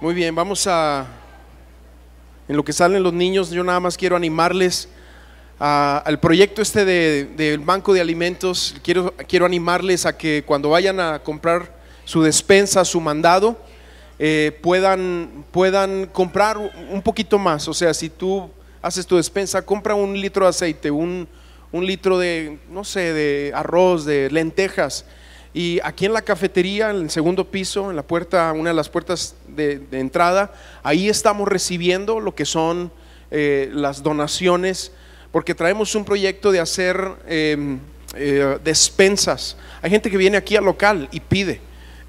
Muy bien, vamos a... En lo que salen los niños, yo nada más quiero animarles a- al proyecto este de- del Banco de Alimentos. Quiero, quiero animarles a que cuando vayan a comprar su despensa, su mandado, eh, puedan, puedan comprar un poquito más. O sea, si tú haces tu despensa, compra un litro de aceite, un, un litro de, no sé, de arroz, de lentejas. Y aquí en la cafetería, en el segundo piso, en la puerta, una de las puertas de, entrada, ahí estamos recibiendo lo que son eh, las donaciones, porque traemos un proyecto de hacer eh, eh, despensas. Hay gente que viene aquí al local y pide.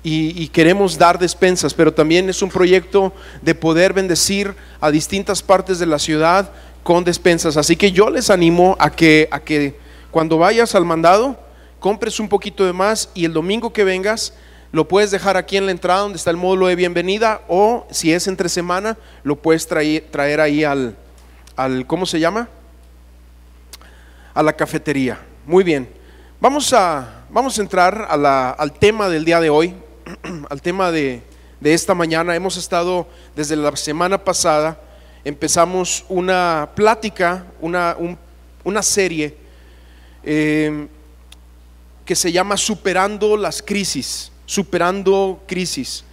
Y, y queremos dar despensas, pero también es un proyecto de poder bendecir a distintas partes de la ciudad con despensas. Así que yo les animo a que, a que cuando vayas al mandado, compres un poquito de más y el domingo que vengas lo puedes dejar aquí en la entrada donde está el módulo de bienvenida o si es entre semana lo puedes traer, traer ahí al, al, ¿cómo se llama? A la cafetería. Muy bien. Vamos a, vamos a entrar a la- al tema del día de hoy, al tema de, de esta mañana. Hemos estado desde la semana pasada, empezamos una plática, una, un- una serie eh, que se llama Superando las crisis, superando crisis.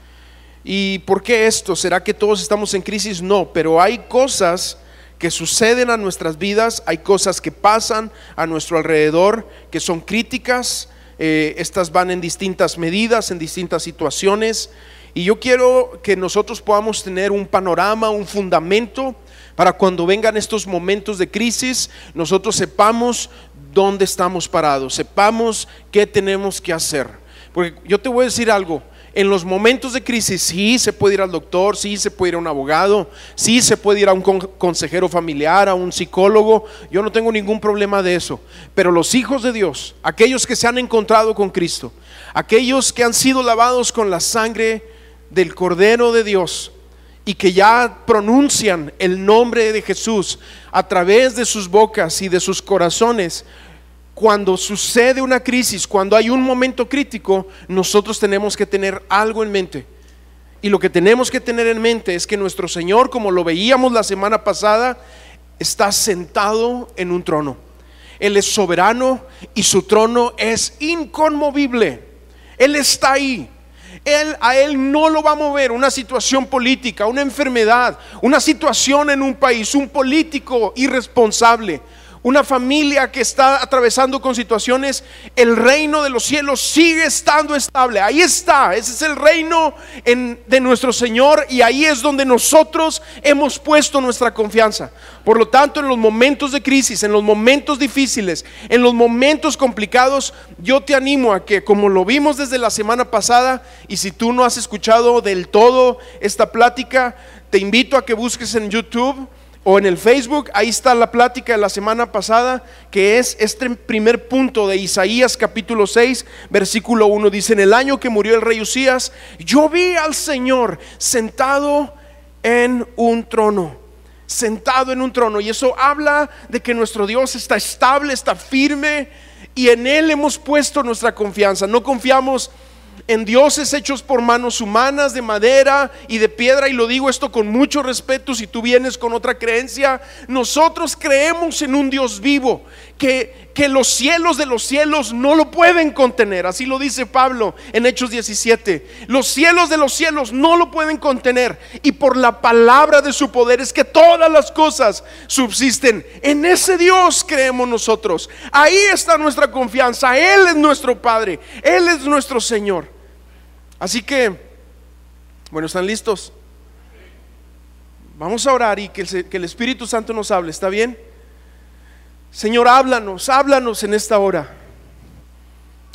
¿Y por qué esto? ¿Será que todos estamos en crisis? No, pero hay cosas que suceden a nuestras vidas, hay cosas que pasan a nuestro alrededor que son críticas, eh, estas van en distintas medidas, en distintas situaciones, y yo quiero que nosotros podamos tener un panorama, un fundamento para cuando vengan estos momentos de crisis, nosotros sepamos dónde estamos parados, sepamos qué tenemos que hacer. Porque yo te voy a decir algo, en los momentos de crisis sí se puede ir al doctor, sí se puede ir a un abogado, sí se puede ir a un con- consejero familiar, a un psicólogo, yo no tengo ningún problema de eso. Pero los hijos de Dios, aquellos que se han encontrado con Cristo, aquellos que han sido lavados con la sangre del Cordero de Dios, y que ya pronuncian el nombre de Jesús a través de sus bocas y de sus corazones, cuando sucede una crisis, cuando hay un momento crítico, nosotros tenemos que tener algo en mente. Y lo que tenemos que tener en mente es que nuestro Señor, como lo veíamos la semana pasada, está sentado en un trono. Él es soberano y su trono es inconmovible. Él está ahí. Él, a él no lo va a mover una situación política, una enfermedad, una situación en un país, un político irresponsable, una familia que está atravesando con situaciones, el reino de los cielos sigue estando estable. Ahí está, ese es el reino de nuestro Señor y ahí es donde nosotros hemos puesto nuestra confianza. Por lo tanto, en los momentos de crisis, en los momentos difíciles, en los momentos complicados, yo te animo a que, como lo vimos desde la semana pasada, y si tú no has escuchado del todo esta plática, te invito a que busques en YouTube o en el Facebook, ahí está la plática de la semana pasada, que es este primer punto de Isaías capítulo 6, versículo 1. Dice, en el año que murió el rey Usías, yo vi al Señor sentado en un trono, sentado en un trono. Y eso habla de que nuestro Dios está estable, está firme, y en Él hemos puesto nuestra confianza. No confiamos en dioses hechos por manos humanas, de madera y de piedra, y lo digo esto con mucho respeto si tú vienes con otra creencia, nosotros creemos en un Dios vivo, que, que los cielos de los cielos no lo pueden contener, así lo dice Pablo en Hechos 17, los cielos de los cielos no lo pueden contener, y por la palabra de su poder es que todas las cosas subsisten, en ese Dios creemos nosotros, ahí está nuestra confianza, Él es nuestro Padre, Él es nuestro Señor. Así que, bueno, ¿están listos? Vamos a orar y que el, Espíritu Santo nos hable, ¿está bien? Señor, háblanos, háblanos en esta hora.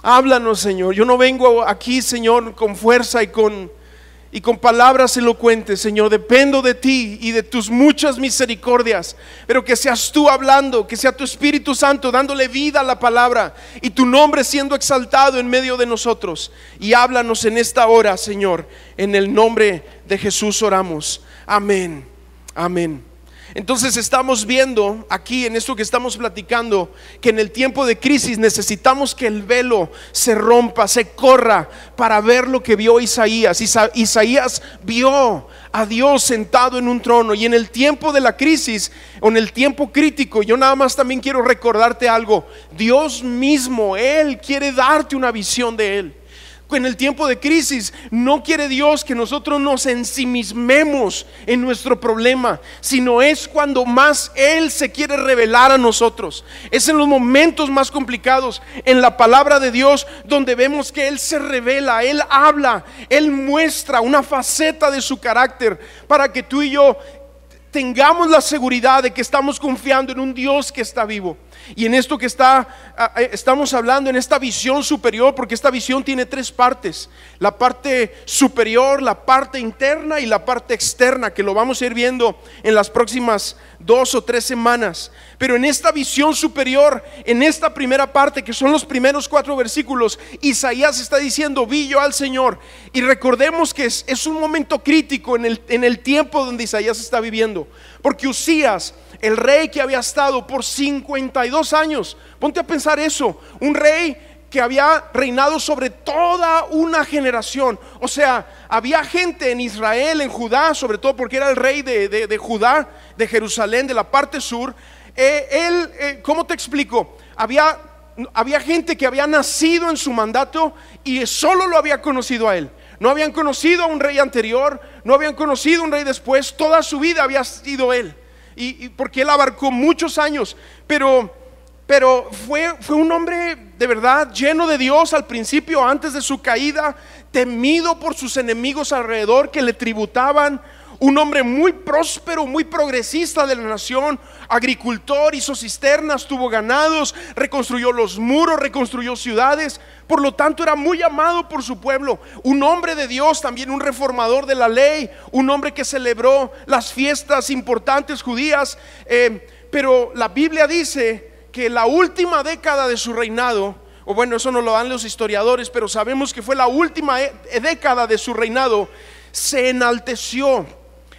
Háblanos, Señor. Yo no vengo aquí, Señor, con fuerza y con, y con palabras elocuentes, Señor. Dependo de ti y de tus muchas misericordias. Pero que seas tú hablando, que sea tu Espíritu Santo dándole vida a la palabra y tu nombre siendo exaltado en medio de nosotros. Y háblanos en esta hora, Señor. En el nombre de Jesús oramos. Amén. Amén. Entonces estamos viendo aquí en esto que estamos platicando que en el tiempo de crisis necesitamos que el velo se rompa, se corra para ver lo que vio Isaías. Isaías vio a Dios sentado en un trono y en el tiempo de la crisis o en el tiempo crítico, yo nada más también quiero recordarte algo. Dios mismo, Él quiere darte una visión de Él en el tiempo de crisis, no quiere Dios que nosotros nos ensimismemos en nuestro problema, sino es cuando más Él se quiere revelar a nosotros. Es en los momentos más complicados, en la palabra de Dios, donde vemos que Él se revela, Él habla, Él muestra una faceta de su carácter para que tú y yo tengamos la seguridad de que estamos confiando en un Dios que está vivo. Y en esto que está, ah, eh, estamos hablando, en esta visión superior, porque esta visión tiene tres partes. La parte superior, la parte interna y la parte externa, que lo vamos a ir viendo en las próximas dos o tres semanas. Pero en esta visión superior, en esta primera parte, que son los primeros cuatro versículos, Isaías está diciendo, vi yo al Señor. Y recordemos que es, un momento crítico en el, en el tiempo donde Isaías está viviendo. Porque Usías el rey que había estado por 52 años. Ponte a pensar eso, un rey que había reinado sobre toda una generación. O sea, había gente en Israel, en Judá, sobre todo porque era el rey de, Judá, de Jerusalén, de la parte sur. Eh, él, eh, ¿cómo te explico? Había, había gente que había nacido en su mandato y solo lo había conocido a él. No habían conocido a un rey anterior, no habían conocido a un rey después, toda su vida había sido él y, porque él abarcó muchos años, pero, pero fue, fue un hombre de verdad lleno de Dios al principio, antes de su caída, temido por sus enemigos alrededor que le tributaban un hombre muy próspero, muy progresista de la nación, agricultor, hizo cisternas, tuvo ganados, reconstruyó los muros, reconstruyó ciudades, por lo tanto era muy amado por su pueblo, un hombre de Dios, también un reformador de la ley, un hombre que celebró las fiestas importantes judías, eh, pero la Biblia dice que la última década de su reinado, o bueno, eso no lo dan los historiadores, pero sabemos que fue la última eh, década de su reinado, se enalteció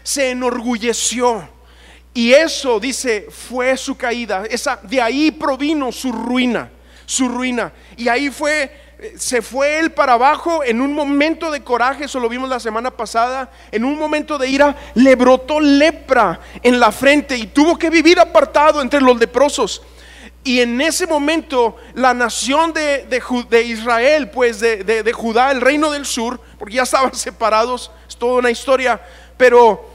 se enorgulleció. Y eso, dice, fue su caída. Esa, de ahí provino su ruina, su ruina. Y ahí fue, se fue él para abajo en un momento de coraje, eso lo vimos la semana pasada, en un momento de ira, le brotó lepra en la frente y tuvo que vivir apartado entre los leprosos. Y en ese momento la nación de, de, Israel, pues de, de, Judá, el reino del sur, porque ya estaban separados, es toda una historia, pero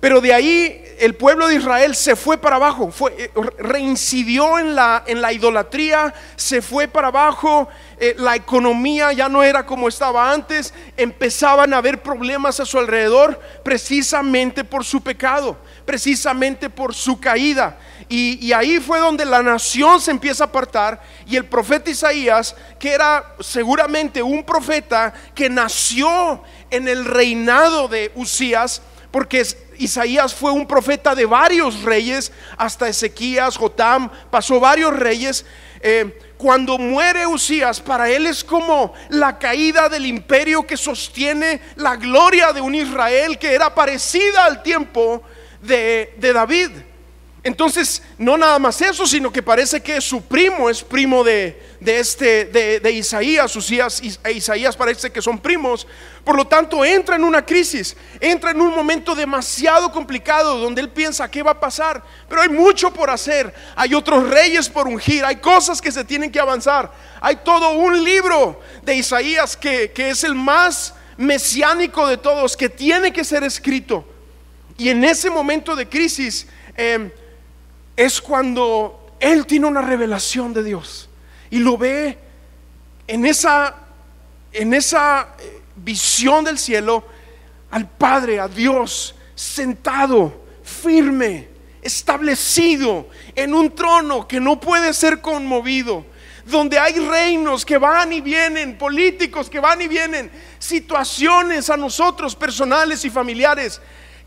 pero de ahí el pueblo de Israel se fue para abajo, fue, eh, reincidió en la, en la idolatría, se fue para abajo, eh, la economía ya no era como estaba antes, empezaban a haber problemas a su alrededor precisamente por su pecado, precisamente por su caída. Y, y, ahí fue donde la nación se empieza a apartar y el profeta Isaías, que era seguramente un profeta que nació en el reinado de Usías, porque Isaías fue un profeta de varios reyes, hasta Ezequías, Jotam, pasó varios reyes. Eh, cuando muere Usías, para él es como la caída del imperio que sostiene la gloria de un Israel que era parecida al tiempo de, de David. Entonces, no nada más eso, sino que parece que su primo es primo de, este, de, Isaías, Usías e Isaías parece que son primos. Por lo tanto, entra en una crisis, entra en un momento demasiado complicado donde él piensa qué va a pasar. Pero hay mucho por hacer, hay otros reyes por ungir, hay cosas que se tienen que avanzar. Hay todo un libro de Isaías que, es el más mesiánico de todos, que tiene que ser escrito. Y en ese momento de crisis, eh, es cuando él tiene una revelación de Dios y lo ve en esa, en esa eh, visión del cielo al Padre, a Dios, sentado, firme, establecido en un trono que no puede ser conmovido, donde hay reinos que van y vienen, políticos que van y vienen, situaciones a nosotros personales y familiares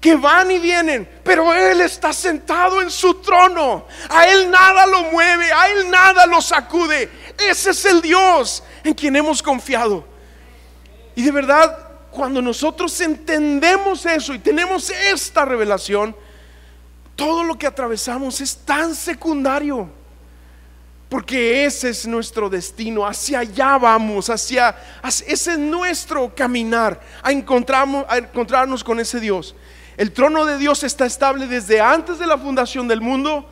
que van y vienen, pero Él está sentado en su trono. A Él nada lo mueve, a Él nada lo sacude. Ese es el Dios en quien hemos confiado. Y de verdad, cuando nosotros entendemos eso y tenemos esta revelación, Todo lo que atravesamos es tan secundario. Porque ese es nuestro destino, hacia allá vamos, hacia, ese es nuestro caminar, a, encontrarnos, a encontrarnos con ese Dios. El trono de Dios está estable desde antes de la fundación del mundo.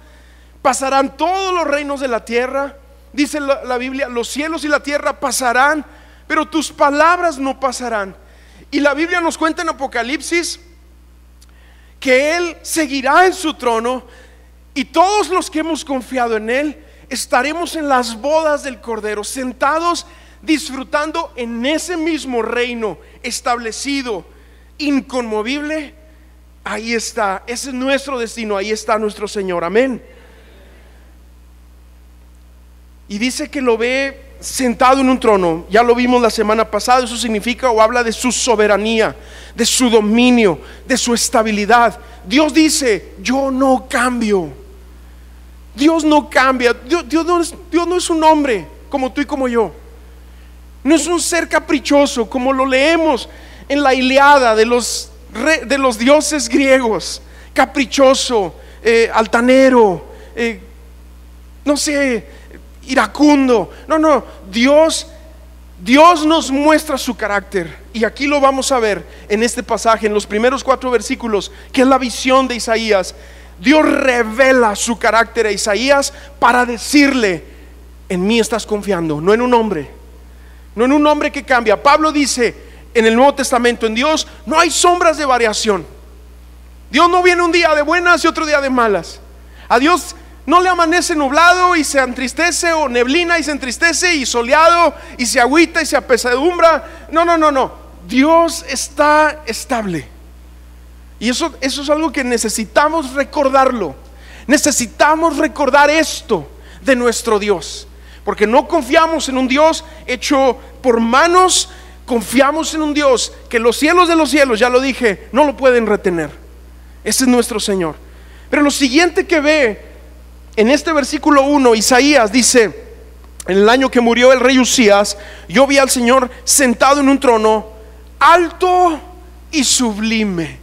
Pasarán todos los reinos de la tierra. Dice la, la, Biblia, los cielos y la tierra pasarán, pero tus palabras no pasarán. Y la Biblia nos cuenta en Apocalipsis que Él seguirá en su trono y todos los que hemos confiado en Él estaremos en las bodas del Cordero, sentados disfrutando en ese mismo reino establecido, inconmovible. Ahí está, ese es nuestro destino, ahí está nuestro Señor, amén. Y dice que lo ve sentado en un trono, ya lo vimos la semana pasada, eso significa o habla de su soberanía, de su dominio, de su estabilidad. Dios dice, yo no cambio. Dios no cambia. Dios, no es, no es, un hombre como tú y como yo. No es un ser caprichoso como lo leemos en la Iliada de los, de los dioses griegos. Caprichoso, eh, altanero, eh, no sé, iracundo. No, no, Dios, Dios nos muestra su carácter. Y aquí lo vamos a ver en este pasaje, en los primeros cuatro versículos, que es la visión de Isaías. Dios revela su carácter a Isaías para decirle, en mí estás confiando, no en un hombre, no en un hombre que cambia. Pablo dice en el Nuevo Testamento, en Dios no hay sombras de variación. Dios no viene un día de buenas y otro día de malas. A Dios no le amanece nublado y se entristece o neblina y se entristece y soleado y se agüita y se apesadumbra. No, no, no, no. Dios está estable. Y eso, eso es algo que necesitamos recordarlo. Necesitamos recordar esto de nuestro Dios. Porque no confiamos en un Dios hecho por manos, confiamos en un Dios que los cielos de los cielos, ya lo dije, no lo pueden retener. Ese es nuestro Señor. Pero lo siguiente que ve en este versículo 1, Isaías dice, en el año que murió el rey Usías, yo vi al Señor sentado en un trono alto y sublime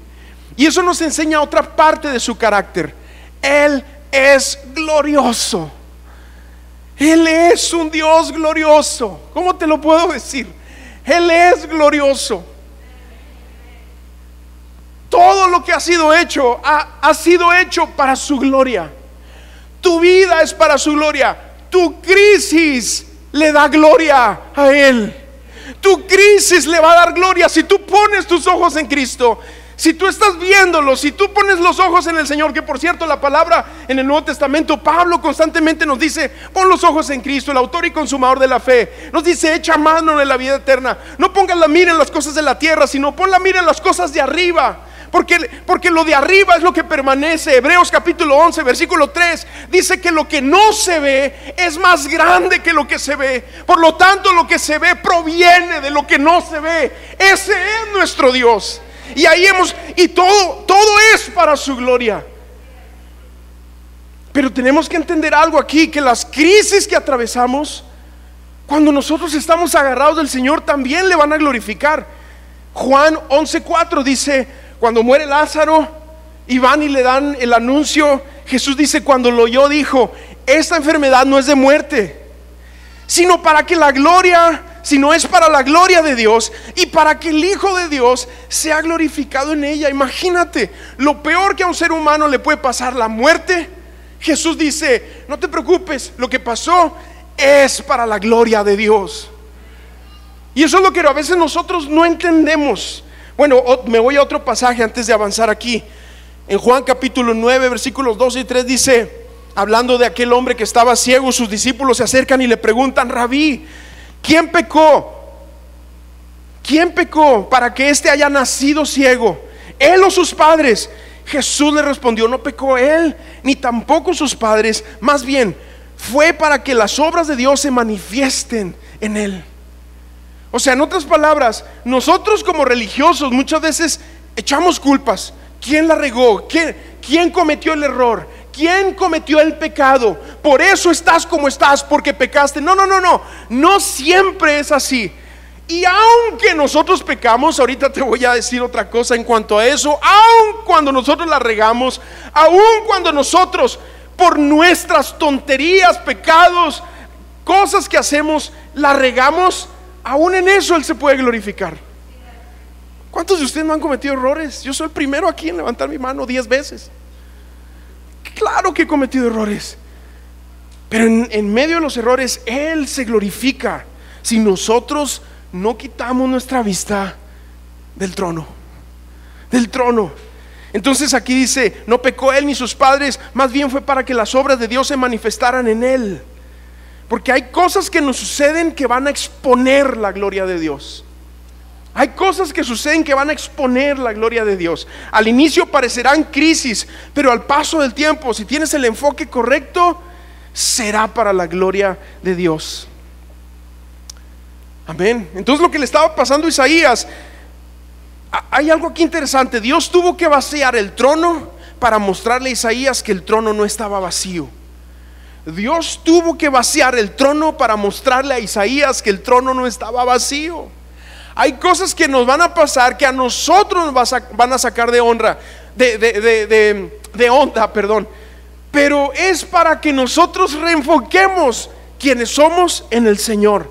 y eso nos enseña otra parte de su carácter. Él es glorioso. Él es un Dios glorioso. ¿Cómo te lo puedo decir? Él es glorioso. Todo lo que ha sido hecho ha, ha, sido hecho para su gloria. Tu vida es para su gloria. Tu crisis le da gloria a Él. Tu crisis le va a dar gloria si tú pones tus ojos en Cristo si tú estás viéndolo, si tú pones los ojos en el Señor, que por cierto la palabra en el Nuevo Testamento, Pablo constantemente nos dice, pon los ojos en Cristo, el autor y consumador de la fe. Nos dice, echa mano en la vida eterna. No pongas la mira en las cosas de la tierra, sino pon la mira en las cosas de arriba. Porque, porque, lo de arriba es lo que permanece. Hebreos capítulo 11, versículo 3, dice que lo que no se ve es más grande que lo que se ve. Por lo tanto, lo que se ve proviene de lo que no se ve. Ese es nuestro Dios. Y ahí hemos, y todo, todo es para su gloria. Pero tenemos que entender algo aquí, que las crisis que atravesamos, cuando nosotros estamos agarrados del Señor, también le van a glorificar. Juan 11:4 dice, cuando muere Lázaro y van y le dan el anuncio, Jesús dice, cuando lo oyó, dijo, esta enfermedad no es de muerte, sino para que la gloria sino es para la gloria de Dios y para que el Hijo de Dios sea glorificado en ella. Imagínate, lo peor que a un ser humano le puede pasar, la muerte. Jesús dice, no te preocupes, lo que pasó es para la gloria de Dios. Y eso es lo que a veces nosotros no entendemos. Bueno, me voy a otro pasaje antes de avanzar aquí. En Juan capítulo 9, versículos 2 y 3 dice, hablando de aquel hombre que estaba ciego, sus discípulos se acercan y le preguntan, rabí, ¿Quién pecó? ¿Quién pecó para que éste haya nacido ciego? ¿Él o sus padres? Jesús le respondió, no pecó él, ni tampoco sus padres, más bien fue para que las obras de Dios se manifiesten en él. O sea, en otras palabras, nosotros como religiosos muchas veces echamos culpas. ¿Quién la regó? ¿Quién, quién cometió el error? ¿Quién cometió el pecado? Por eso estás como estás, porque pecaste. No, no, no, no. No siempre es así. Y aunque nosotros pecamos, ahorita te voy a decir otra cosa en cuanto a eso, aun cuando nosotros la regamos, aun cuando nosotros por nuestras tonterías, pecados, cosas que hacemos, la regamos, aún en eso Él se puede glorificar. ¿Cuántos de ustedes no han cometido errores? Yo soy el primero aquí en levantar mi mano diez veces. Claro que he cometido errores. Pero en, en medio de los errores, Él se glorifica. Si nosotros no quitamos nuestra vista del trono, del trono. Entonces aquí dice, no pecó él ni sus padres, más bien fue para que las obras de Dios se manifestaran en él. Porque hay cosas que nos suceden que van a exponer la gloria de Dios. Hay cosas que suceden que van a exponer la gloria de Dios. Al inicio parecerán crisis, pero al paso del tiempo, si tienes el enfoque correcto, será para la gloria de Dios. Amén. Entonces lo que le estaba pasando a Isaías, hay algo aquí interesante. Dios tuvo que vaciar el trono para mostrarle a Isaías que el trono no estaba vacío. Dios tuvo que vaciar el trono para mostrarle a Isaías que el trono no estaba vacío. Hay cosas que nos van a pasar que a nosotros nos van a sacar de honra, de, onda, perdón. Pero es para que nosotros reenfoquemos quienes somos en el Señor.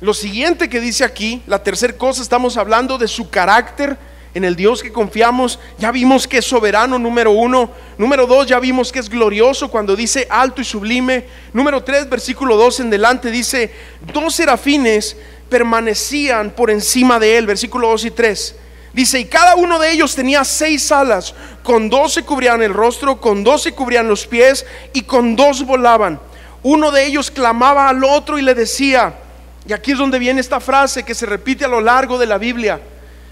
Lo siguiente que dice aquí, la tercera cosa, estamos hablando de su carácter en el Dios que confiamos. Ya vimos que es soberano, número uno. Número dos, ya vimos que es glorioso cuando dice alto y sublime. Número tres, versículo dos en delante dice, dos serafines permanecían por encima de él, versículo dos y tres. Dice, y cada uno de ellos tenía seis alas, con dos se cubrían el rostro, con dos se cubrían los pies y con dos volaban. Uno de ellos clamaba al otro y le decía, y aquí es donde viene esta frase que se repite a lo largo de la Biblia.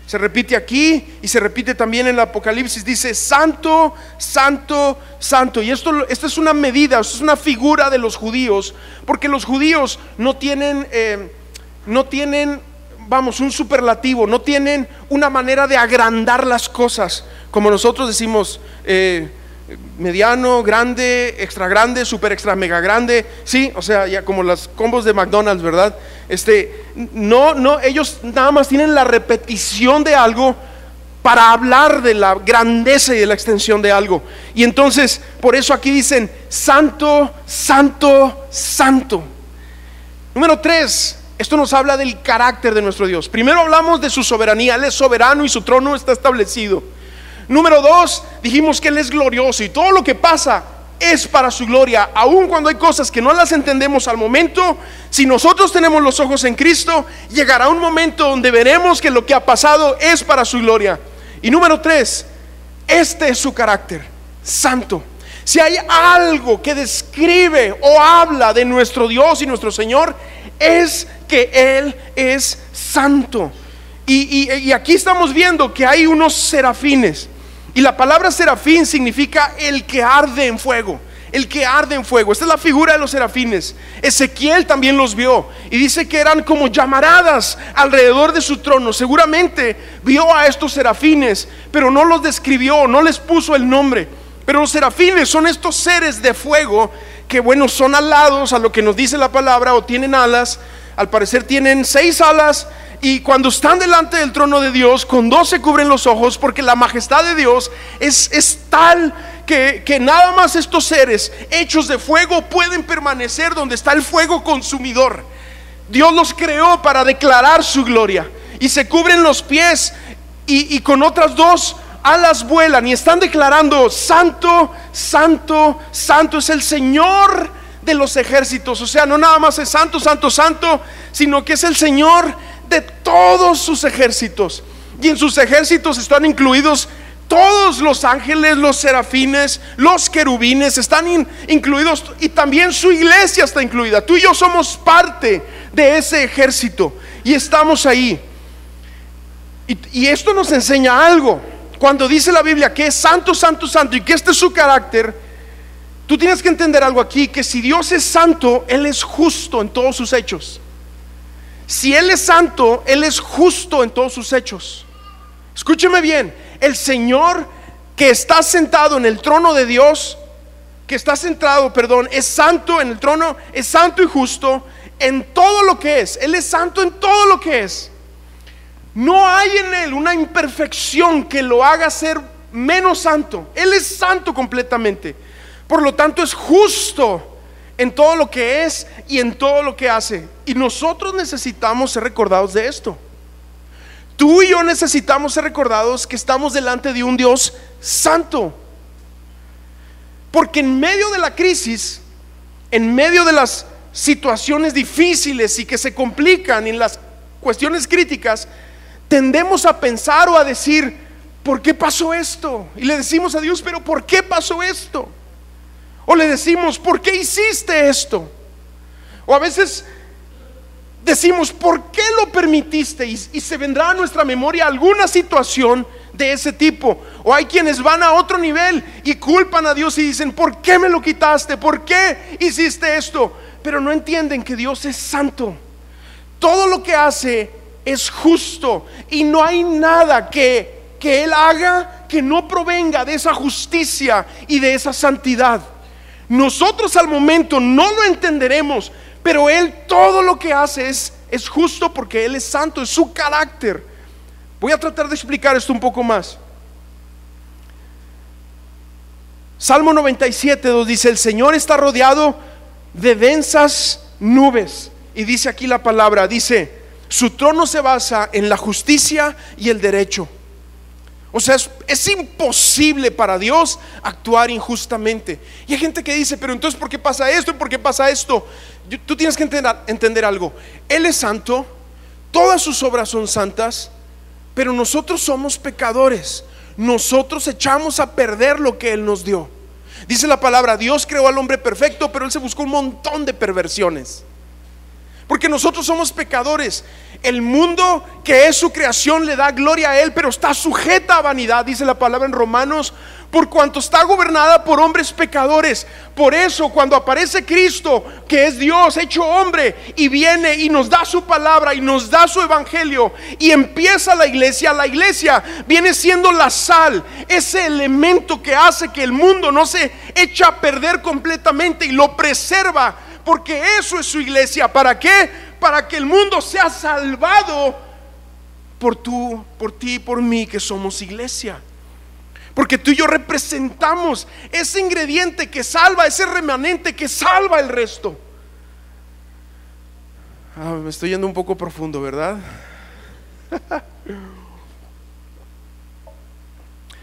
Se repite aquí y se repite también en el Apocalipsis. Dice, santo, santo, santo. Y esto, esto es una medida, esto es una figura de los judíos, porque los judíos no tienen, eh, no tienen, vamos, un superlativo, no tienen una manera de agrandar las cosas, como nosotros decimos. Eh, mediano, grande, extra grande, super extra mega grande, sí, o sea, ya como las combos de McDonald's, ¿verdad? Este, no, no, ellos nada más tienen la repetición de algo para hablar de la grandeza y de la extensión de algo. Y entonces, por eso aquí dicen, santo, santo, santo. Número tres, esto nos habla del carácter de nuestro Dios. Primero hablamos de su soberanía, Él es soberano y su trono está establecido. Número dos, dijimos que Él es glorioso y todo lo que pasa es para su gloria, aun cuando hay cosas que no las entendemos al momento, si nosotros tenemos los ojos en Cristo, llegará un momento donde veremos que lo que ha pasado es para su gloria. Y número tres, este es su carácter, santo. Si hay algo que describe o habla de nuestro Dios y nuestro Señor, es que Él es santo. Y, y aquí estamos viendo que hay unos serafines y la palabra serafín significa el que arde en fuego. El que arde en fuego. Esta es la figura de los serafines. Ezequiel también los vio y dice que eran como llamaradas alrededor de su trono. Seguramente vio a estos serafines, pero no los describió, no les puso el nombre. Pero los serafines son estos seres de fuego que, bueno, son alados a lo que nos dice la palabra o tienen alas. Al parecer tienen seis alas y cuando están delante del trono de Dios, con dos se cubren los ojos porque la majestad de Dios es, es tal que, que, nada más estos seres hechos de fuego pueden permanecer donde está el fuego consumidor. Dios los creó para declarar su gloria y se cubren los pies y, y con otras dos alas vuelan y están declarando, santo, santo, santo es el Señor de los ejércitos. O sea, no nada más es santo, santo, santo, sino que es el Señor de todos sus ejércitos. Y en sus ejércitos están incluidos todos los ángeles, los serafines, los querubines, están incluidos y también su iglesia está incluida. Tú y yo somos parte de ese ejército y estamos ahí. Y, y esto nos enseña algo. Cuando dice la Biblia que es santo, santo, santo y que este es su carácter, tú tienes que entender algo aquí, que si Dios es santo, Él es justo en todos sus hechos. Si Él es santo, Él es justo en todos sus hechos. Escúcheme bien, el Señor que está sentado en el trono de Dios, que está sentado, perdón, es santo en el trono, es santo y justo, en todo lo que es. Él es santo en todo lo que es. No hay en Él una imperfección que lo haga ser menos santo. Él es santo completamente. Por lo tanto, es justo en todo lo que es y en todo lo que hace. Y nosotros necesitamos ser recordados de esto. Tú y yo necesitamos ser recordados que estamos delante de un Dios santo. Porque en medio de la crisis, en medio de las situaciones difíciles y que se complican en las cuestiones críticas, tendemos a pensar o a decir, ¿por qué pasó esto? Y le decimos a Dios, pero ¿por qué pasó esto? O le decimos, ¿por qué hiciste esto? O a veces decimos, ¿por qué lo permitiste? Y, se vendrá a nuestra memoria alguna situación de ese tipo. O hay quienes van a otro nivel y culpan a Dios y dicen, ¿por qué me lo quitaste? ¿Por qué hiciste esto? Pero no entienden que Dios es santo. Todo lo que hace es justo y no hay nada que, que Él haga que no provenga de esa justicia y de esa santidad. Nosotros al momento no lo entenderemos, pero Él todo lo que hace es, es justo porque Él es santo, es su carácter. Voy a tratar de explicar esto un poco más. Salmo 97, 2 dice, el Señor está rodeado de densas nubes. Y dice aquí la palabra, dice, su trono se basa en la justicia y el derecho. O sea, es, imposible para Dios actuar injustamente. Y hay gente que dice, pero entonces, ¿por qué pasa esto y por qué pasa esto? Tú tienes que entender, entender algo. Él es santo, todas sus obras son santas, pero nosotros somos pecadores. Nosotros echamos a perder lo que Él nos dio. Dice la palabra, Dios creó al hombre perfecto, pero Él se buscó un montón de perversiones. Porque nosotros somos pecadores. El mundo que es su creación le da gloria a Él, pero está sujeta a vanidad, dice la palabra en Romanos, por cuanto está gobernada por hombres pecadores. Por eso cuando aparece Cristo, que es Dios hecho hombre, y viene y nos da su palabra y nos da su evangelio, y empieza la iglesia, la iglesia viene siendo la sal, ese elemento que hace que el mundo no se echa a perder completamente y lo preserva porque eso es su iglesia. ¿Para qué? Para que el mundo sea salvado por tú, por ti y por mí que somos iglesia. Porque tú y yo representamos ese ingrediente que salva, ese remanente que salva el resto. Ah, me estoy yendo un poco profundo, ¿verdad?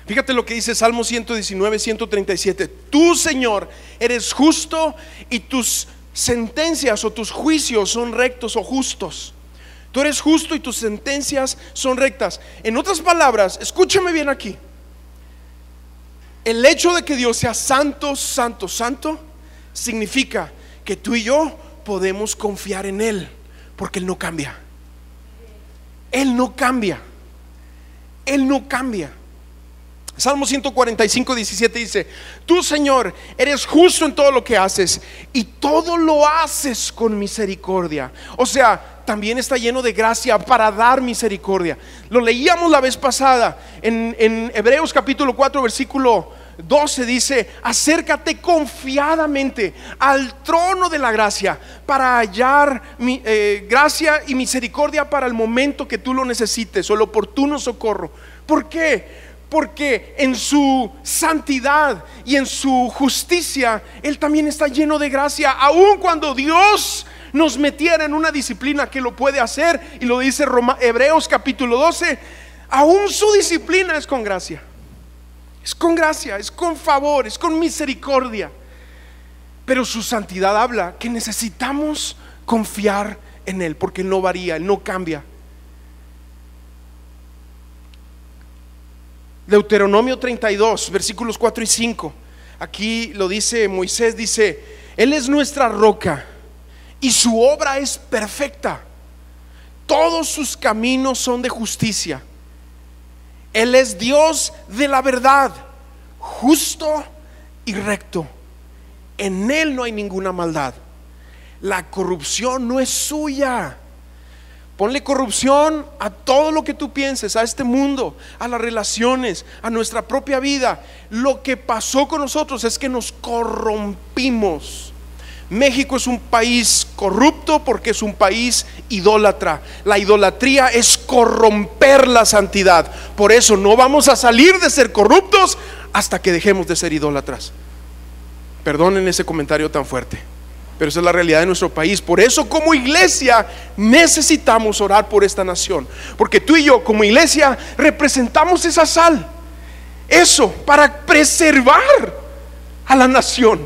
Fíjate lo que dice Salmo 119, 137. Tú, Señor, eres justo y tus sentencias o tus juicios son rectos o justos. Tú eres justo y tus sentencias son rectas. En otras palabras, escúchame bien aquí. El hecho de que Dios sea santo, santo, santo, significa que tú y yo podemos confiar en Él, porque Él no cambia. Él no cambia. Él no cambia. Salmo 145, 17 dice, tú Señor eres justo en todo lo que haces y todo lo haces con misericordia. O sea, también está lleno de gracia para dar misericordia. Lo leíamos la vez pasada en, Hebreos capítulo 4, versículo 12 dice, acércate confiadamente al trono de la gracia para hallar mi, eh, gracia y misericordia para el momento que tú lo necesites o el oportuno socorro. ¿Por qué? Porque en su santidad y en su justicia, Él también está lleno de gracia, aun cuando Dios nos metiera en una disciplina que lo puede hacer, y lo dice Hebreos capítulo 12, aún su disciplina es con gracia. Es con gracia, es con favor, es con misericordia. Pero su santidad habla que necesitamos confiar en Él, porque Él no varía, Él no cambia. Deuteronomio 32, versículos 4 y 5. Aquí lo dice Moisés, dice, Él es nuestra roca y su obra es perfecta. Todos sus caminos son de justicia. Él es Dios de la verdad, justo y recto. En Él no hay ninguna maldad. La corrupción no es suya. Ponle corrupción a todo lo que tú pienses, a este mundo, a las relaciones, a nuestra propia vida. Lo que pasó con nosotros es que nos corrompimos. México es un país corrupto porque es un país idólatra. La idolatría es corromper la santidad. Por eso no vamos a salir de ser corruptos hasta que dejemos de ser idólatras. Perdonen ese comentario tan fuerte, pero esa es la realidad de nuestro país. Por eso como iglesia necesitamos orar por esta nación. Porque tú y yo como iglesia representamos esa sal. Eso para preservar a la nación.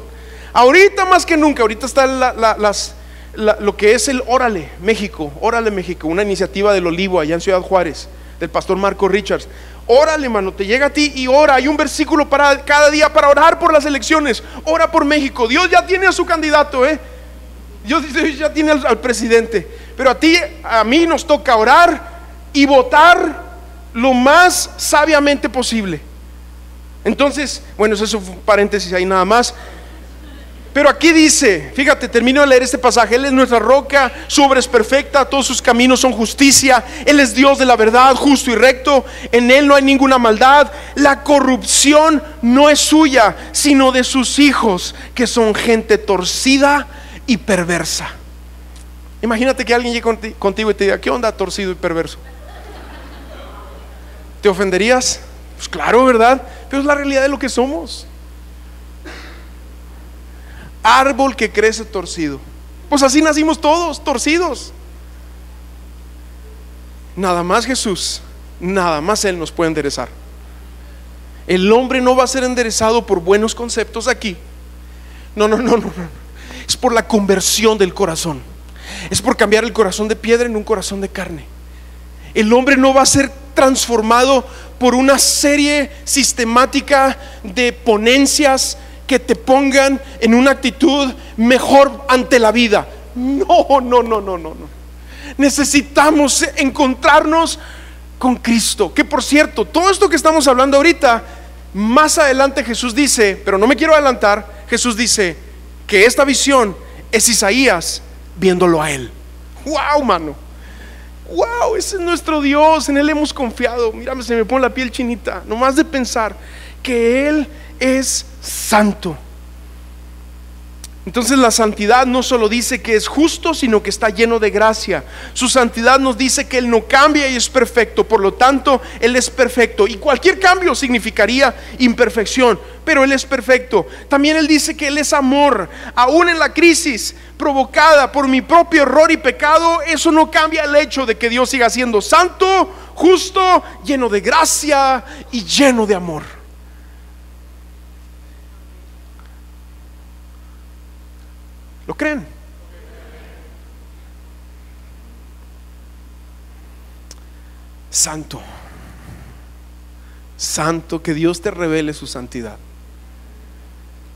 Ahorita más que nunca, ahorita está lo que es el Órale México, Órale México, una iniciativa del Olivo allá en Ciudad Juárez, del pastor Marco Richards. Órale, mano, te llega a ti y ora. Hay un versículo para cada día para orar por las elecciones. Ora por México. Dios ya tiene a su candidato, ¿eh? Dios ya tiene al, al presidente. Pero a ti, a mí nos toca orar y votar lo más sabiamente posible. Entonces, bueno, eso es un paréntesis ahí nada más. Pero aquí dice, fíjate, termino de leer este pasaje, Él es nuestra roca, su obra es perfecta, todos sus caminos son justicia, Él es Dios de la verdad, justo y recto, en Él no hay ninguna maldad, la corrupción no es suya, sino de sus hijos, que son gente torcida y perversa. Imagínate que alguien llegue contigo y te diga, ¿qué onda torcido y perverso? ¿Te ofenderías? Pues claro, ¿verdad? Pero es la realidad de lo que somos árbol que crece torcido. Pues así nacimos todos, torcidos. Nada más Jesús, nada más Él nos puede enderezar. El hombre no va a ser enderezado por buenos conceptos aquí. No, no, no, no. Es por la conversión del corazón. Es por cambiar el corazón de piedra en un corazón de carne. El hombre no va a ser transformado por una serie sistemática de ponencias, que te pongan en una actitud mejor ante la vida. No, no, no, no, no, no. Necesitamos encontrarnos con Cristo. Que por cierto, todo esto que estamos hablando ahorita, más adelante Jesús dice, pero no me quiero adelantar, Jesús dice que esta visión es Isaías viéndolo a Él. ¡Wow, mano! ¡Wow! Ese es nuestro Dios, en Él hemos confiado. Mírame, se me pone la piel chinita, nomás de pensar que Él es santo. Entonces la santidad no solo dice que es justo, sino que está lleno de gracia. Su santidad nos dice que Él no cambia y es perfecto, por lo tanto Él es perfecto. Y cualquier cambio significaría imperfección, pero Él es perfecto. También Él dice que Él es amor, aún en la crisis provocada por mi propio error y pecado, eso no cambia el hecho de que Dios siga siendo santo, justo, lleno de gracia y lleno de amor. ¿Lo creen? Santo. Santo, que Dios te revele su santidad.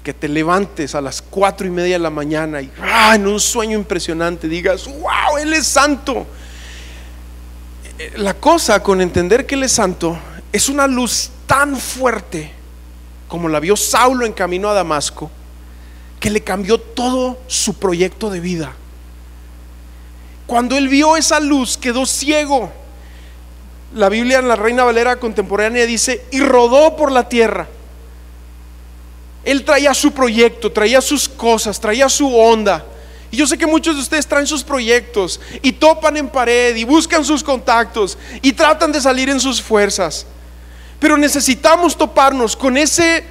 Que te levantes a las cuatro y media de la mañana y ¡ah! en un sueño impresionante digas, wow, Él es santo. La cosa con entender que Él es santo es una luz tan fuerte como la vio Saulo en camino a Damasco que le cambió todo su proyecto de vida. Cuando él vio esa luz, quedó ciego. La Biblia en la Reina Valera contemporánea dice, y rodó por la tierra. Él traía su proyecto, traía sus cosas, traía su onda. Y yo sé que muchos de ustedes traen sus proyectos y topan en pared y buscan sus contactos y tratan de salir en sus fuerzas. Pero necesitamos toparnos con ese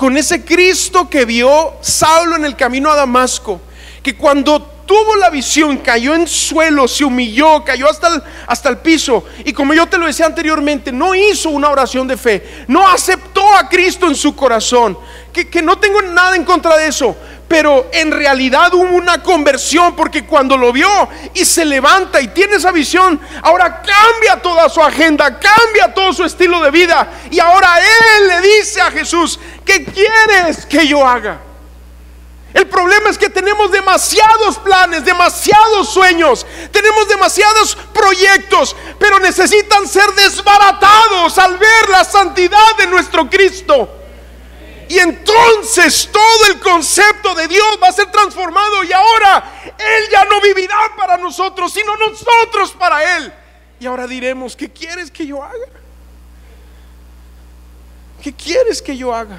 con ese Cristo que vio Saulo en el camino a Damasco, que cuando tuvo la visión, cayó en suelo, se humilló, cayó hasta el, hasta el piso. Y como yo te lo decía anteriormente, no hizo una oración de fe, no aceptó a Cristo en su corazón, que, que no tengo nada en contra de eso, pero en realidad hubo una conversión porque cuando lo vio y se levanta y tiene esa visión, ahora cambia toda su agenda, cambia todo su estilo de vida y ahora él le dice a Jesús, ¿qué quieres que yo haga? El problema es que tenemos demasiados planes, demasiados sueños, tenemos demasiados proyectos, pero necesitan ser desbaratados al ver la santidad de nuestro Cristo. Y entonces todo el concepto de Dios va a ser transformado y ahora Él ya no vivirá para nosotros, sino nosotros para Él. Y ahora diremos, ¿qué quieres que yo haga? ¿Qué quieres que yo haga?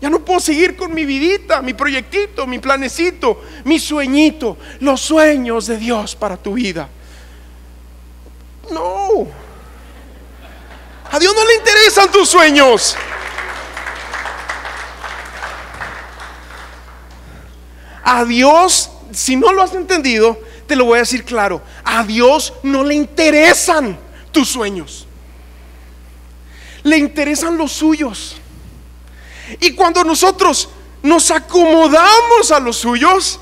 Ya no puedo seguir con mi vidita, mi proyectito, mi planecito, mi sueñito, los sueños de Dios para tu vida. No. A Dios no le interesan tus sueños. A Dios, si no lo has entendido, te lo voy a decir claro. A Dios no le interesan tus sueños. Le interesan los suyos. Y cuando nosotros nos acomodamos a los suyos,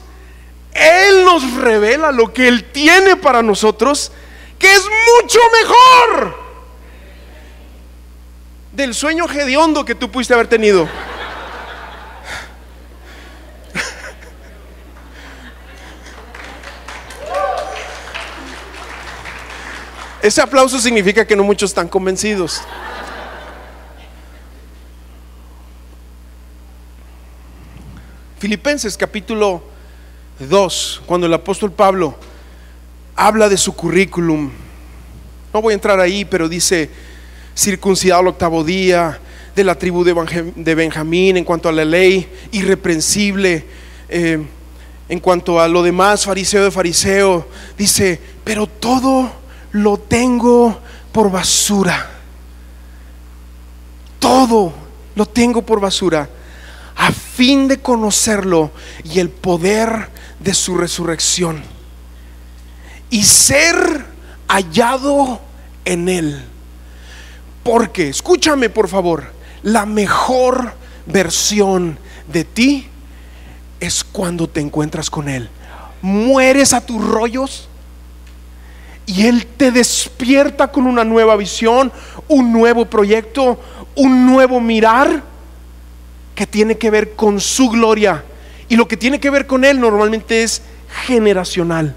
Él nos revela lo que Él tiene para nosotros, que es mucho mejor del sueño hediondo que tú pudiste haber tenido. Ese aplauso significa que no muchos están convencidos. Filipenses capítulo 2, cuando el apóstol Pablo habla de su currículum, no voy a entrar ahí, pero dice, circuncidado al octavo día, de la tribu de Benjamín, en cuanto a la ley, irreprensible, eh, en cuanto a lo demás, fariseo de fariseo, dice, pero todo lo tengo por basura. Todo lo tengo por basura a fin de conocerlo y el poder de su resurrección y ser hallado en él. Porque, escúchame por favor, la mejor versión de ti es cuando te encuentras con él. Mueres a tus rollos y él te despierta con una nueva visión, un nuevo proyecto, un nuevo mirar que tiene que ver con su gloria. Y lo que tiene que ver con Él normalmente es generacional.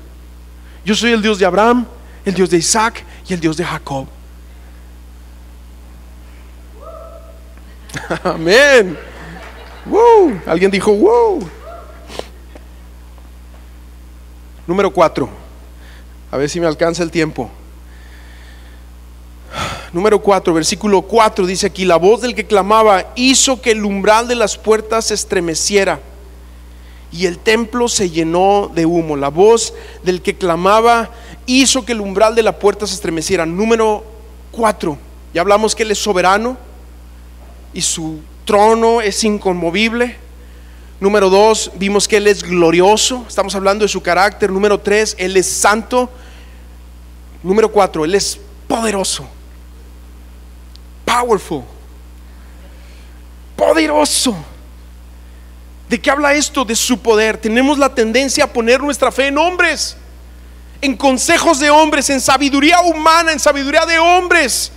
Yo soy el Dios de Abraham, el Dios de Isaac y el Dios de Jacob. Amén. Alguien dijo, wow. Número cuatro. A ver si me alcanza el tiempo. Número 4, versículo 4 dice aquí, la voz del que clamaba hizo que el umbral de las puertas se estremeciera y el templo se llenó de humo. La voz del que clamaba hizo que el umbral de la puerta se estremeciera. Número 4, ya hablamos que Él es soberano y su trono es inconmovible. Número 2, vimos que Él es glorioso, estamos hablando de su carácter. Número 3, Él es santo. Número 4, Él es poderoso powerful. Poderoso. ¿De qué habla esto? De su poder. Tenemos la tendencia a poner nuestra fe en hombres, en consejos de hombres, en sabiduría humana, en sabiduría de hombres.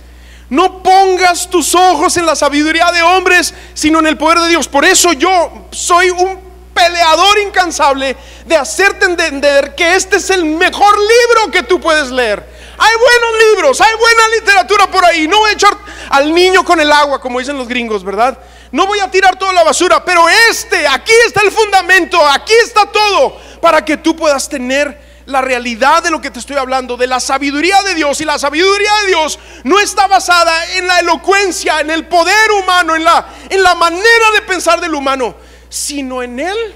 No pongas tus ojos en la sabiduría de hombres, sino en el poder de Dios. Por eso yo soy un peleador incansable de hacerte entender que este es el mejor libro que tú puedes leer. Hay buenos libros, hay buena literatura por ahí. No voy a echar al niño con el agua, como dicen los gringos, ¿verdad? No voy a tirar toda la basura, pero este, aquí está el fundamento, aquí está todo, para que tú puedas tener la realidad de lo que te estoy hablando, de la sabiduría de Dios. Y la sabiduría de Dios no está basada en la elocuencia, en el poder humano, en la, en la manera de pensar del humano, sino en Él,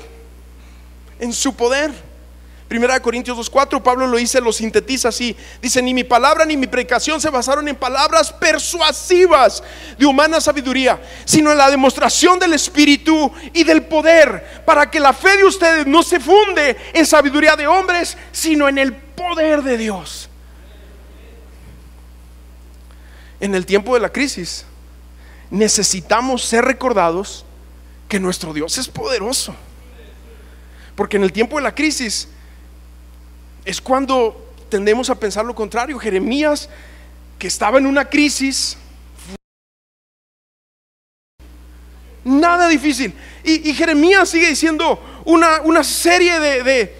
en su poder. Primera de Corintios 2.4, Pablo lo dice, lo sintetiza así. Dice, ni mi palabra ni mi predicación se basaron en palabras persuasivas de humana sabiduría, sino en la demostración del Espíritu y del poder, para que la fe de ustedes no se funde en sabiduría de hombres, sino en el poder de Dios. En el tiempo de la crisis, necesitamos ser recordados que nuestro Dios es poderoso. Porque en el tiempo de la crisis es cuando tendemos a pensar lo contrario. Jeremías, que estaba en una crisis, nada difícil. Y, Jeremías sigue diciendo una, una serie de de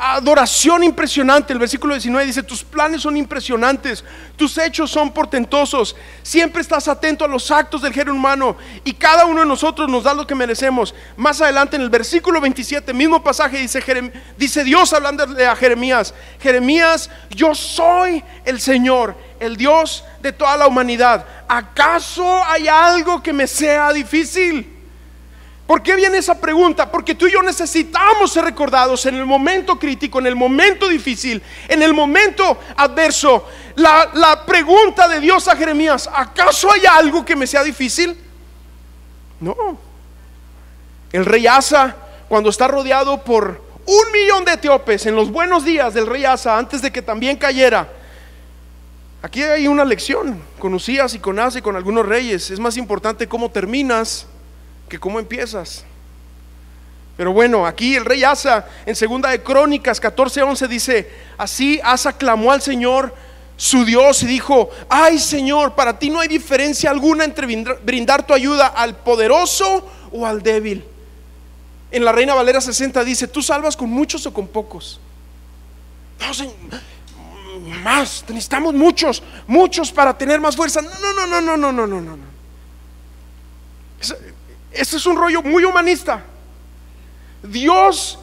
adoración impresionante. El versículo 19 dice, tus planes son impresionantes, tus hechos son portentosos, siempre estás atento a los actos del género humano y cada uno de nosotros nos da lo que merecemos. Más adelante en el versículo 27, mismo pasaje, dice, dice Dios hablando a Jeremías, Jeremías, yo soy el Señor, el Dios de toda la humanidad. ¿Acaso hay algo que me sea difícil? ¿Por qué viene esa pregunta? Porque tú y yo necesitamos ser recordados en el momento crítico, en el momento difícil, en el momento adverso. La, la, pregunta de Dios a Jeremías, ¿acaso hay algo que me sea difícil? No. El rey Asa, cuando está rodeado por un millón de etíopes en los buenos días del rey Asa, antes de que también cayera, aquí hay una lección con Usías y con Asa y con algunos reyes. Es más importante cómo terminas que cómo empiezas. Pero bueno, aquí el rey Asa en segunda de Crónicas 14:11 dice, así Asa clamó al Señor su Dios y dijo, ay Señor, para ti no hay diferencia alguna entre brindar tu ayuda al poderoso o al débil. En la Reina Valera 60 dice, tú salvas con muchos o con pocos. No, Señor, más, necesitamos muchos, muchos para tener más fuerza. No, no, no, no, no, no, no, no. Este es un rollo muy humanista. Dios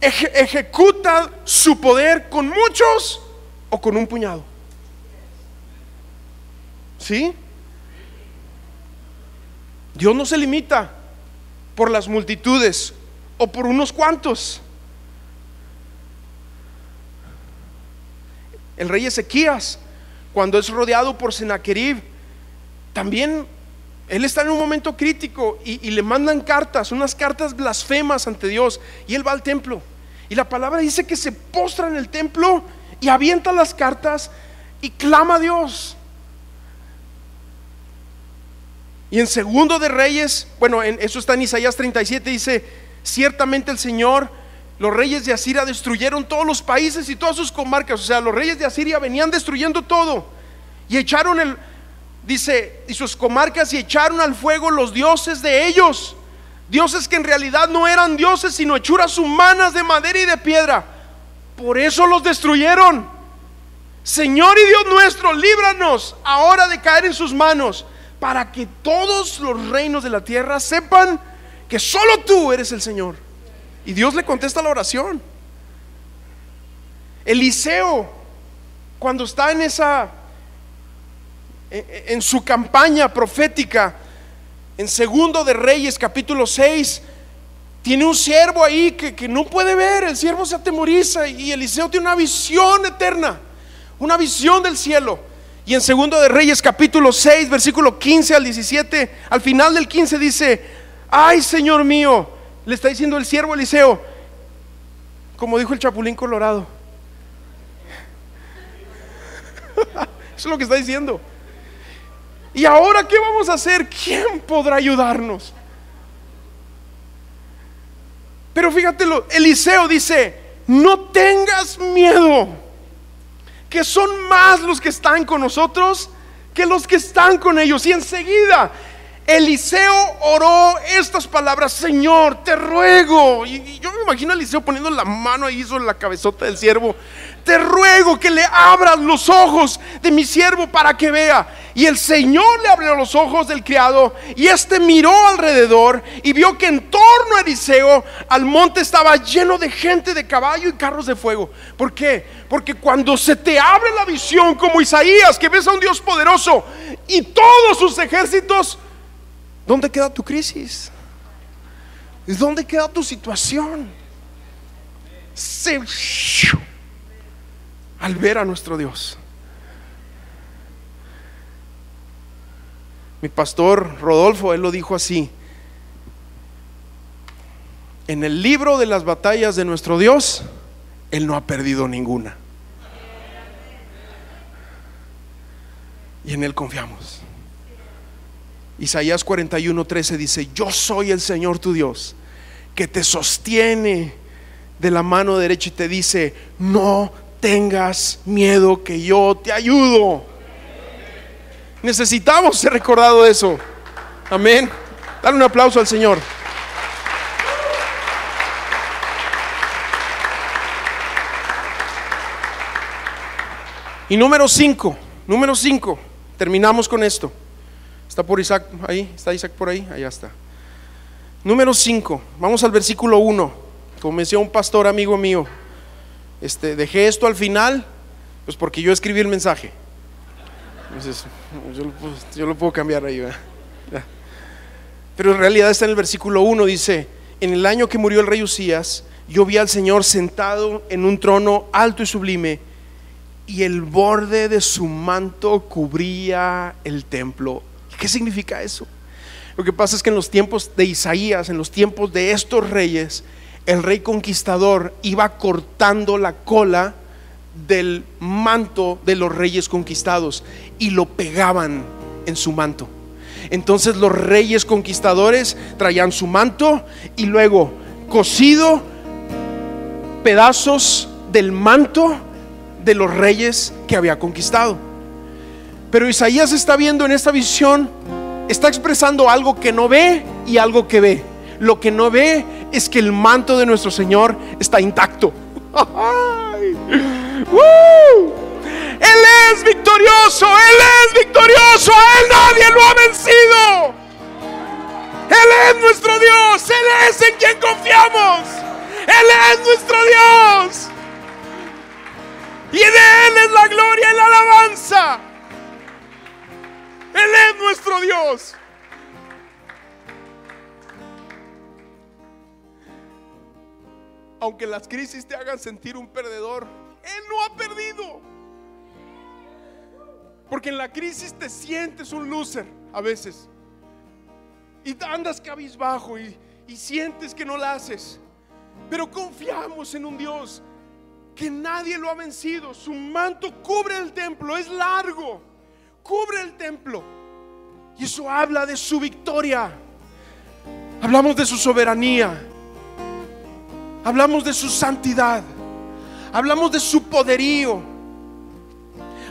ejecuta su poder con muchos o con un puñado. ¿Sí? Dios no se limita por las multitudes o por unos cuantos. El rey Ezequías, cuando es rodeado por Sennacherib, también él está en un momento crítico y, le mandan cartas, unas cartas blasfemas ante Dios. Y él va al templo. Y la palabra dice que se postra en el templo y avienta las cartas y clama a Dios. Y en segundo de Reyes, bueno, en, eso está en Isaías 37, dice, ciertamente el Señor, los reyes de Asiria destruyeron todos los países y todas sus comarcas. O sea, los reyes de Asiria venían destruyendo todo. Y echaron el, dice, y sus comarcas y echaron al fuego los dioses de ellos. Dioses que en realidad no eran dioses, sino hechuras humanas de madera y de piedra. Por eso los destruyeron. Señor y Dios nuestro, líbranos ahora de caer en sus manos, para que todos los reinos de la tierra sepan que solo tú eres el Señor. Y Dios le contesta la oración. Eliseo, cuando está en esa en su campaña profética, en segundo de Reyes capítulo 6, tiene un siervo ahí que, no puede ver, el siervo se atemoriza y Eliseo tiene una visión eterna, una visión del cielo. Y en segundo de Reyes capítulo 6, versículo 15 al 17, al final del 15 dice, ay Señor mío, le está diciendo el siervo Eliseo, como dijo el Chapulín Colorado. Eso es lo que está diciendo. ¿Y ahora qué vamos a hacer? ¿Quién podrá ayudarnos? Pero fíjatelo, Eliseo dice, no tengas miedo, que son más los que están con nosotros que los que están con ellos. Y enseguida Eliseo oró estas palabras, Señor, te ruego. Y, yo me imagino a Eliseo poniendo la mano ahí sobre la cabezota del siervo. Te ruego que le abras los ojos de mi siervo para que vea. Y el Señor le abrió los ojos del criado y éste miró alrededor y vio que en torno a Eliseo al monte estaba lleno de gente de caballo y carros de fuego. ¿Por qué? Porque cuando se te abre la visión como Isaías, que ves a un Dios poderoso y todos sus ejércitos, ¿dónde queda tu crisis? ¿Dónde queda tu situación? Se, al ver a nuestro Dios. Mi pastor Rodolfo, él lo dijo así. En el libro de las batallas de nuestro Dios, Él no ha perdido ninguna. Y en Él confiamos. Isaías 41, 13 dice, yo soy el Señor tu Dios, que te sostiene de la mano derecha y te dice, no tengas miedo que yo te ayudo. Necesitamos ser recordado de eso. Amén. Dale un aplauso al Señor. Y número 5, número 5, terminamos con esto. ¿Está por Isaac ahí? ¿Está Isaac por ahí? Allá está. Número 5, vamos al versículo 1. Como decía un pastor amigo mío, este, dejé esto al final, pues porque yo escribí el mensaje yo, lo puedo, cambiar ahí. Pero en realidad está en el versículo 1, dice, en el año que murió el rey Usías, yo vi al Señor sentado en un trono alto y sublime, y el borde de su manto cubría el templo. ¿Qué significa eso? Lo que pasa es que en los tiempos de Isaías, en los tiempos de estos reyes, el rey conquistador iba cortando la cola del manto de los reyes conquistados y lo pegaban en su manto. Entonces los reyes conquistadores traían su manto y luego cosido pedazos del manto de los reyes que había conquistado. Pero Isaías está viendo en esta visión, está expresando algo que no ve y algo que ve. Lo que no ve es que el manto de nuestro Señor está intacto. Él es victorioso, Él es victorioso, a Él nadie lo ha vencido. Él es nuestro Dios, Él es en quien confiamos. Él es nuestro Dios. Y de Él es la gloria y la alabanza. Él es nuestro Dios. Aunque las crisis te hagan sentir un perdedor, Él no ha perdido. Porque en la crisis te sientes un loser a veces. Y andas cabizbajo y, y sientes que no la haces. Pero confiamos en un Dios que nadie lo ha vencido. Su manto cubre el templo, es largo, cubre el templo. Y eso habla de su victoria. Hablamos de su soberanía. Hablamos de su santidad. Hablamos de su poderío.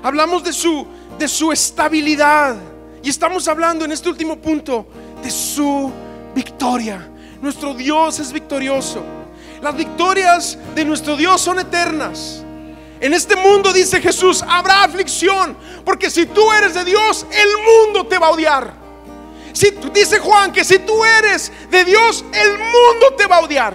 Hablamos de su de su estabilidad. Y estamos hablando en este último punto de su victoria. Nuestro Dios es victorioso. Las victorias de nuestro Dios son eternas. En este mundo, dice Jesús, habrá aflicción, porque si tú eres de Dios, el mundo te va a odiar. Si, dice Juan que si tú eres de Dios, el mundo te va a odiar.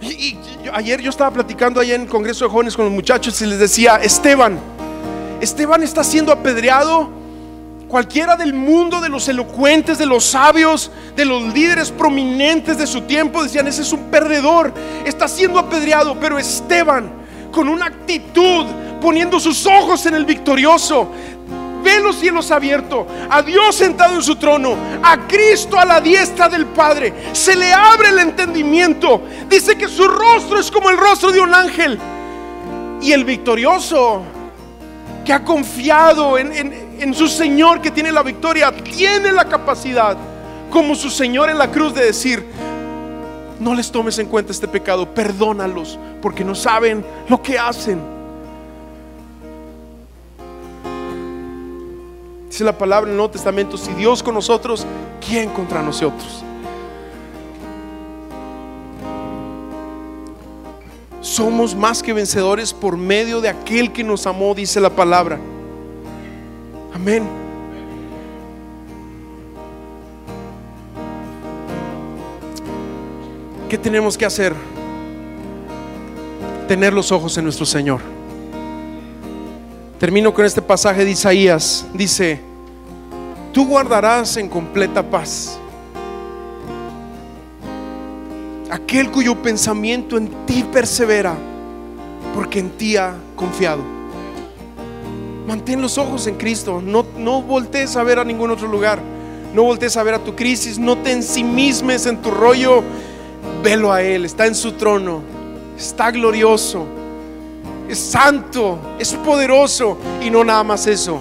Y, ayer yo estaba platicando ahí en el Congreso de Jóvenes con los muchachos y les decía, Esteban, Esteban está siendo apedreado Cualquiera del mundo, de los elocuentes, de los sabios, de los líderes prominentes de su tiempo, decían, ese es un perdedor, está siendo apedreado, pero Esteban, con una actitud, poniendo sus ojos en el victorioso, ve los cielos abiertos, a Dios sentado en su trono, a Cristo a la diestra del Padre, se le abre el entendimiento, dice que su rostro es como el rostro de un ángel, y el victorioso, que ha confiado en, en, su Señor que tiene la victoria, tiene la capacidad, como su Señor en la cruz, de decir, no les tomes en cuenta este pecado, perdónalos, porque no saben lo que hacen. Dice la palabra en el Nuevo Testamento, si Dios con nosotros, ¿quién contra nosotros? somos más que vencedores por medio de aquel que nos amó, dice la palabra. Amén. ¿Qué tenemos que hacer? Tener los ojos en nuestro Señor. Termino con este pasaje de Isaías. Dice, tú guardarás en completa paz aquel cuyo pensamiento en ti persevera, porque en ti ha confiado. Mantén los ojos en Cristo, no, no voltees a ver a ningún otro lugar, no voltees a ver a tu crisis, no te ensimismes en tu rollo, velo a Él, está en su trono, está glorioso, es santo, es poderoso. Y no nada más eso.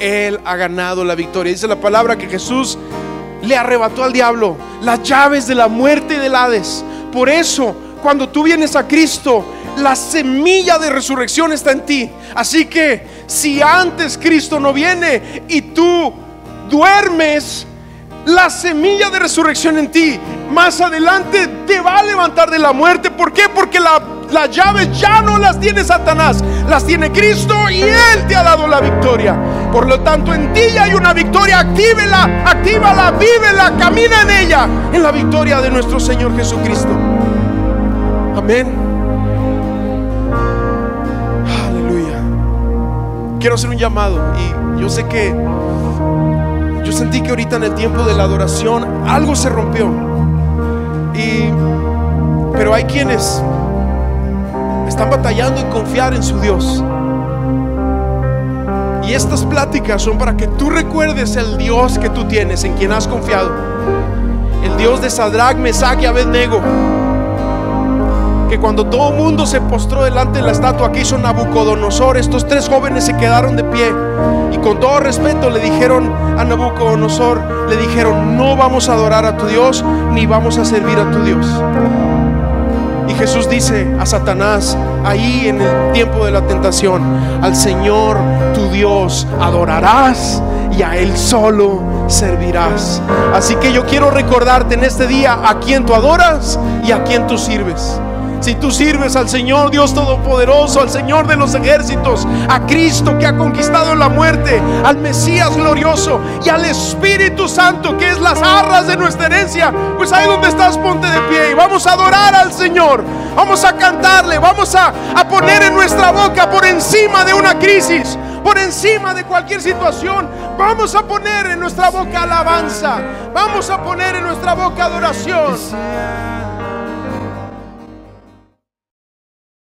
Él ha ganado la victoria. Dice la palabra que Jesús le arrebató al diablo las llaves de la muerte y del Hades. Por eso, cuando tú vienes a Cristo, la semilla de resurrección está en ti. Así que si antes Cristo no viene y tú duermes, la semilla de resurrección en ti, más adelante te va a levantar de la muerte. ¿Por qué? Porque las llaves ya no las tiene Satanás, las tiene Cristo y Él te ha dado la victoria. Por lo tanto, en ti ya hay una victoria. Actívela, actívala, vívela, camina en ella, en la victoria de nuestro Señor Jesucristo. Amén. Quiero hacer un llamado y yo sé que yo sentí que ahorita en el tiempo de la adoración algo se rompió. Y, pero hay quienes están batallando en confiar en su Dios. Y estas pláticas son para que tú recuerdes el Dios que tú tienes, en quien has confiado. El Dios de Sadrach, Mesach y Abednego que cuando todo el mundo se postró delante de la estatua que hizo Nabucodonosor, estos tres jóvenes se quedaron de pie y con todo respeto le dijeron a Nabucodonosor, le dijeron, no vamos a adorar a tu Dios ni vamos a servir a tu Dios. Y Jesús dice a Satanás, ahí en el tiempo de la tentación, al Señor tu Dios adorarás y a Él solo servirás. Así que yo quiero recordarte en este día a quien tú adoras y a quien tú sirves. Si tú sirves al Señor Dios Todopoderoso, al Señor de los ejércitos, a Cristo que ha conquistado la muerte, al Mesías glorioso y al Espíritu Santo que es las arras de nuestra herencia, pues ahí donde estás ponte de pie y vamos a adorar al Señor. Vamos a cantarle, vamos a, a poner en nuestra boca por encima de una crisis, por encima de cualquier situación. Vamos a poner en nuestra boca alabanza. Vamos a poner en nuestra boca adoración.